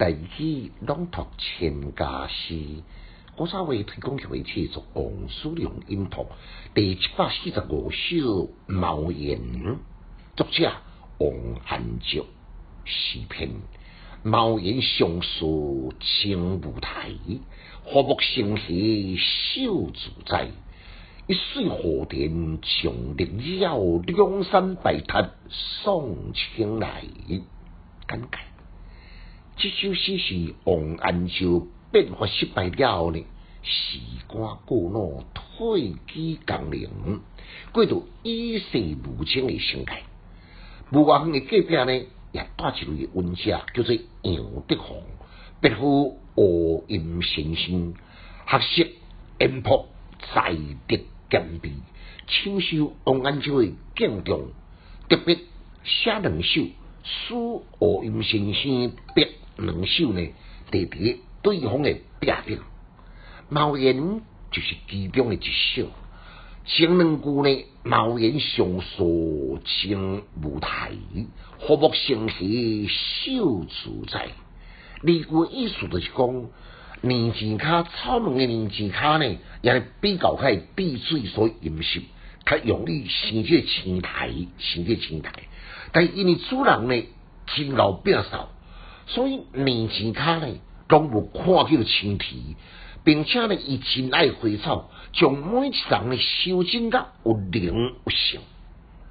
第起朗读千家诗，我稍微推广一下做王叔良音读第七百四十五首茅言，作者王安石，诗篇茅言上书清舞台，和睦生喜秀自在，一水河田从灵鸟，两山白塔送青来，感慨。这首诗是王安石变法失败了后呢，时光过老，退居江陵，过着与世无争的生态。无外远的隔壁呢，也带一位文者，叫做杨德宏，别呼和音先生，学习渊博，才德兼备，深受王安石的敬重，特别写两首诗和音先生别。两首呢，地伫对方的壁顶，茅言就是其中的一首。前两句呢，茅言上所称舞台，和睦生喜秀自在。二句意思就是讲，年前卡草木的年前卡呢，也比较开滴水所饮食，较容易生这青苔，生这青苔。但因为主人呢，勤劳变少。所以年前卡呢，拢无看到青啼，并且呢，伊真爱花草，将每一丛呢修整甲有灵有性。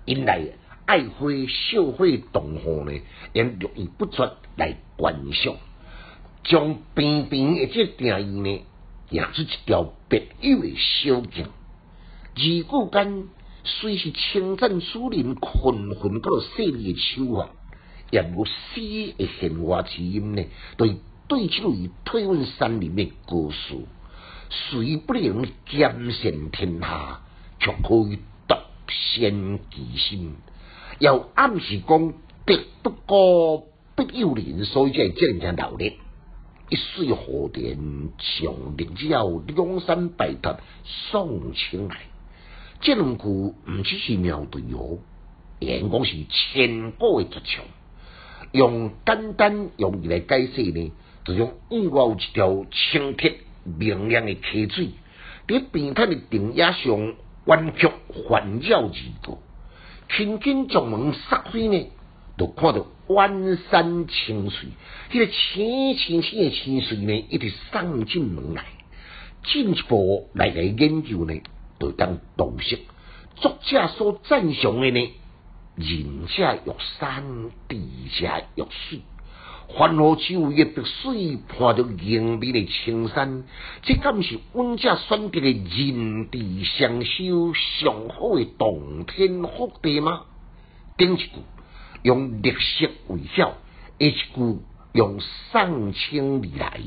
因来爱花笑花动物呢，用络绎不绝来观赏，将平平的这定义呢，也出一条别有的小径。二句间虽是称赞主人困困到细腻的手法。也无诗的弦外之音呢，对对这位退隐山林的歌书，虽不能兼善天下，却可以独善其身。要暗示讲，敌不过必有邻，所以才会这样闹热。一水河田，长林之后，两山白塔送青来。这两句唔只是妙对哦，言讲是千古的绝唱。用简单容易来解释呢，就用意外有一条清澈明亮的溪水，伫平坦的田野上弯曲环绕而过，轻轻将门撒开呢，就看到弯山清水，迄个清清清的清水呢，一直送进门来，进一步来来研究呢，就当作者所赞赏的呢。人者欲山，地者欲水。凡何周围的水，看到盈美的青山，这敢是阮家选择的人地相修上好的洞天福地吗？顶一句用绿色为笑，一句用上清而来。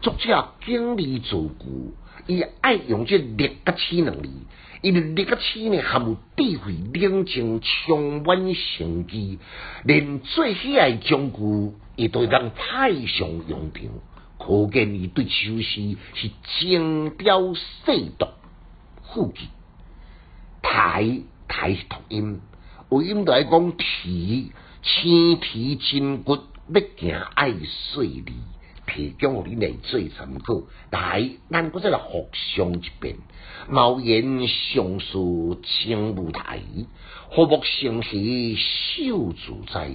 作者经历造句，伊爱用这绿甲气两字。因为绿甲气呢含有智慧、冷静、充满生机，连最喜爱将句亦都当派上用场，可见伊对秋诗是精雕细琢。副句台台是读音，有音来讲提，青提筋骨，要行爱碎利。提供互你来做参考，来，咱搁再来复诵一遍。茅檐上书青舞台，和睦生喜秀自在。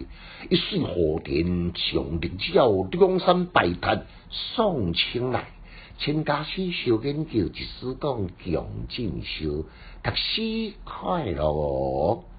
一水河田长林之后，两山白塔送青来。千家诗小研究，一丝讲强进修，读书快乐。